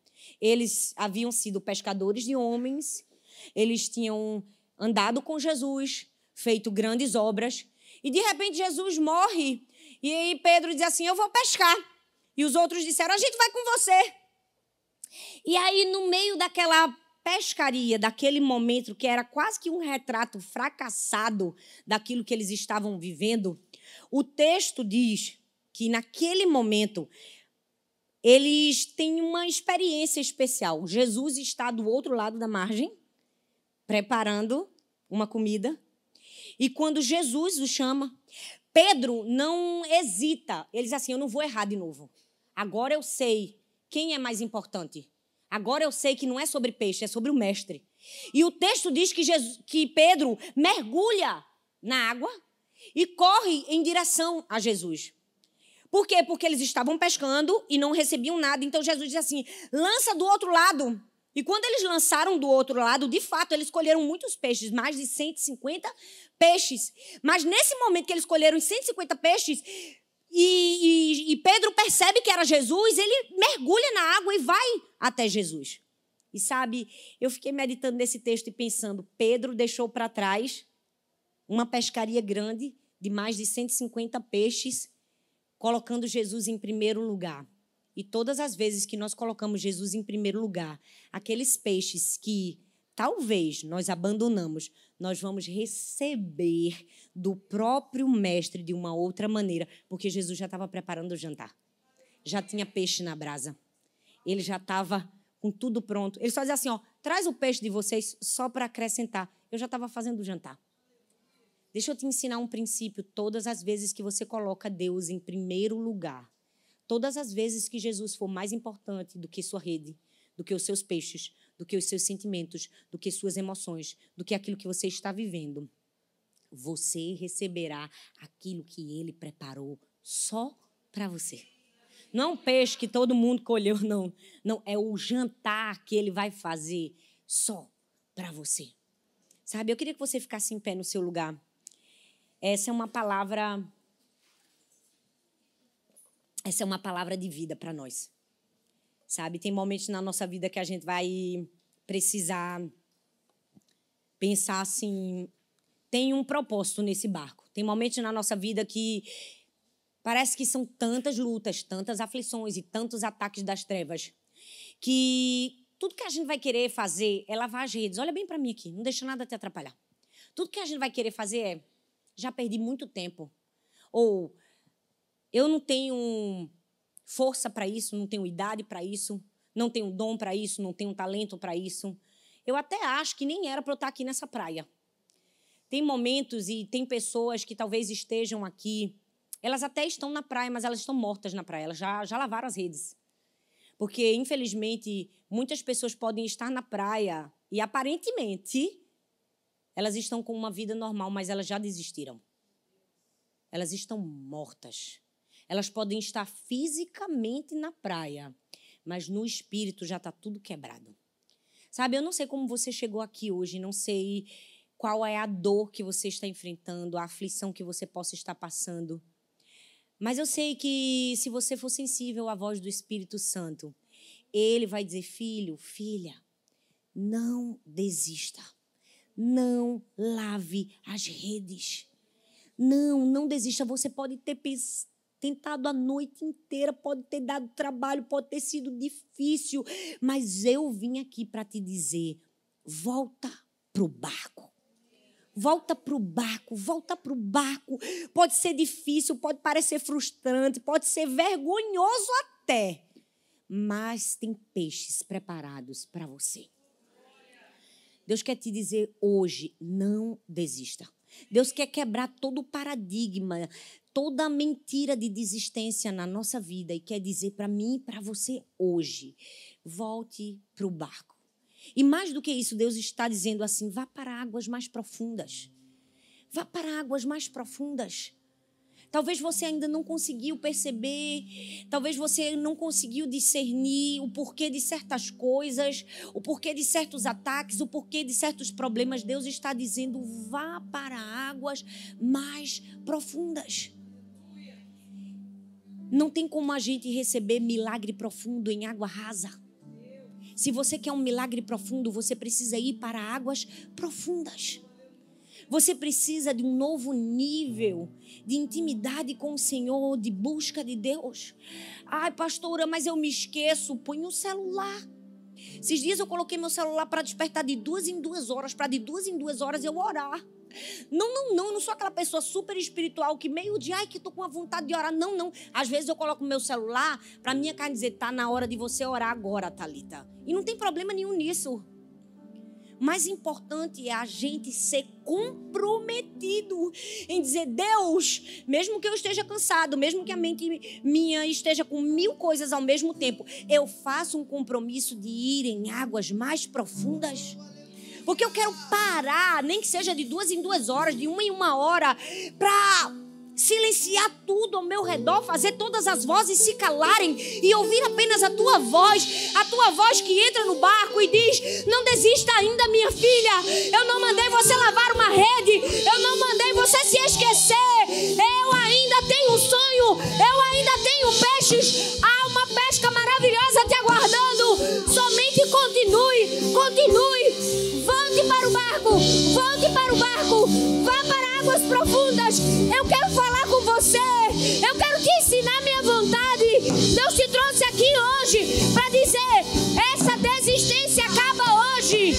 Eles haviam sido pescadores de homens, eles tinham andado com Jesus, feito grandes obras, e de repente Jesus morre. E aí Pedro diz assim: Eu vou pescar. E os outros disseram: A gente vai com você. E aí, no meio daquela pescaria, daquele momento que era quase que um retrato fracassado daquilo que eles estavam vivendo, o texto diz que naquele momento eles têm uma experiência especial. Jesus está do outro lado da margem, preparando uma comida. E quando Jesus o chama, Pedro não hesita. Ele diz assim: Eu não vou errar de novo. Agora eu sei quem é mais importante. Agora eu sei que não é sobre peixe, é sobre o mestre. E o texto diz que, Jesus, que Pedro mergulha na água e corre em direção a Jesus. Por quê? Porque eles estavam pescando e não recebiam nada. Então Jesus disse assim: lança do outro lado. E quando eles lançaram do outro lado, de fato, eles colheram muitos peixes, mais de 150 peixes. Mas nesse momento que eles colheram 150 peixes, e, e, e, Pedro percebe que era Jesus, ele mergulha na água e vai até Jesus. E sabe, eu fiquei meditando nesse texto e pensando: Pedro deixou para trás uma pescaria grande de mais de 150 peixes, colocando Jesus em primeiro lugar. E todas as vezes que nós colocamos Jesus em primeiro lugar, aqueles peixes que talvez nós abandonamos, nós vamos receber do próprio mestre de uma outra maneira, porque Jesus já estava preparando o jantar. Já tinha peixe na brasa. Ele já estava com tudo pronto. Ele só dizia assim: ó, traz o peixe de vocês só para acrescentar. Eu já estava fazendo o jantar. Deixa eu te ensinar um princípio. Todas as vezes que você coloca Deus em primeiro lugar, todas as vezes que Jesus for mais importante do que sua rede, do que os seus peixes, do que os seus sentimentos, do que suas emoções, do que aquilo que você está vivendo. Você receberá aquilo que ele preparou só para você. Não é um peixe que todo mundo colheu, não. Não, é o jantar que ele vai fazer só para você. Sabe, eu queria que você ficasse em pé no seu lugar. Essa é uma palavra. Essa é uma palavra de vida para nós sabe? Tem momentos na nossa vida que a gente vai precisar pensar assim, tem um propósito nesse barco. Tem momentos na nossa vida que parece que são tantas lutas, tantas aflições e tantos ataques das trevas que tudo que a gente vai querer fazer é lavar as redes. Olha bem para mim aqui, não deixa nada te atrapalhar. Tudo que a gente vai querer fazer é já perdi muito tempo. Ou eu não tenho força para isso, não tenho idade para isso, não tenho dom para isso, não tenho talento para isso. Eu até acho que nem era para eu estar aqui nessa praia. Tem momentos e tem pessoas que talvez estejam aqui, elas até estão na praia, mas elas estão mortas na praia, elas já, já lavaram as redes. Porque, infelizmente, muitas pessoas podem estar na praia e aparentemente elas estão com uma vida normal, mas elas já desistiram. Elas estão mortas. Elas podem estar fisicamente na praia, mas no espírito já está tudo quebrado. Sabe, eu não sei como você chegou aqui hoje, não sei qual é a dor que você está enfrentando, a aflição que você possa estar passando. Mas eu sei que se você for sensível à voz do Espírito Santo, ele vai dizer: filho, filha, não desista. Não lave as redes. Não, não desista. Você pode ter tentado a noite inteira, pode ter dado trabalho, pode ter sido difícil, mas eu vim aqui para te dizer: volta para o barco. Volta para o barco, volta para o barco. Pode ser difícil, pode parecer frustrante, pode ser vergonhoso até, mas tem peixes preparados para você. Deus quer te dizer hoje: não desista. Deus quer quebrar todo o paradigma, toda a mentira de desistência na nossa vida e quer dizer para mim e para você hoje: volte para o barco. E mais do que isso, Deus está dizendo assim: vá para águas mais profundas. Vá para águas mais profundas. Talvez você ainda não conseguiu perceber, talvez você não conseguiu discernir o porquê de certas coisas, o porquê de certos ataques, o porquê de certos problemas. Deus está dizendo: vá para águas mais profundas. Não tem como a gente receber milagre profundo em água rasa. Se você quer um milagre profundo, você precisa ir para águas profundas. Você precisa de um novo nível de intimidade com o Senhor, de busca de Deus. Ai, pastora, mas eu me esqueço. Põe o um celular. Esses dias eu coloquei meu celular para despertar de duas em duas horas, para de duas em duas horas eu orar. Não, não, não, não sou aquela pessoa super espiritual que meio dia, ai, que tô com uma vontade de orar. Não, não. Às vezes eu coloco meu celular para minha carne dizer, tá na hora de você orar agora, Talita. E não tem problema nenhum nisso. Mais importante é a gente ser comprometido em dizer: Deus, mesmo que eu esteja cansado, mesmo que a mente minha esteja com mil coisas ao mesmo tempo, eu faço um compromisso de ir em águas mais profundas. Porque eu quero parar, nem que seja de duas em duas horas, de uma em uma hora, para silenciar tudo ao meu redor, fazer todas as vozes se calarem e ouvir apenas a tua voz, a tua voz que entra no barco e diz: Não desista ainda, minha filha. Eu não mandei você lavar uma rede, eu não mandei você se esquecer. Eu ainda tenho sonho, eu ainda tenho peixes. Há uma pesca maravilhosa te aguardando. Somente continue, continue barco, volte para o barco, vá para águas profundas. Eu quero falar com você, eu quero te ensinar minha vontade. Deus te trouxe aqui hoje para dizer: essa desistência acaba hoje.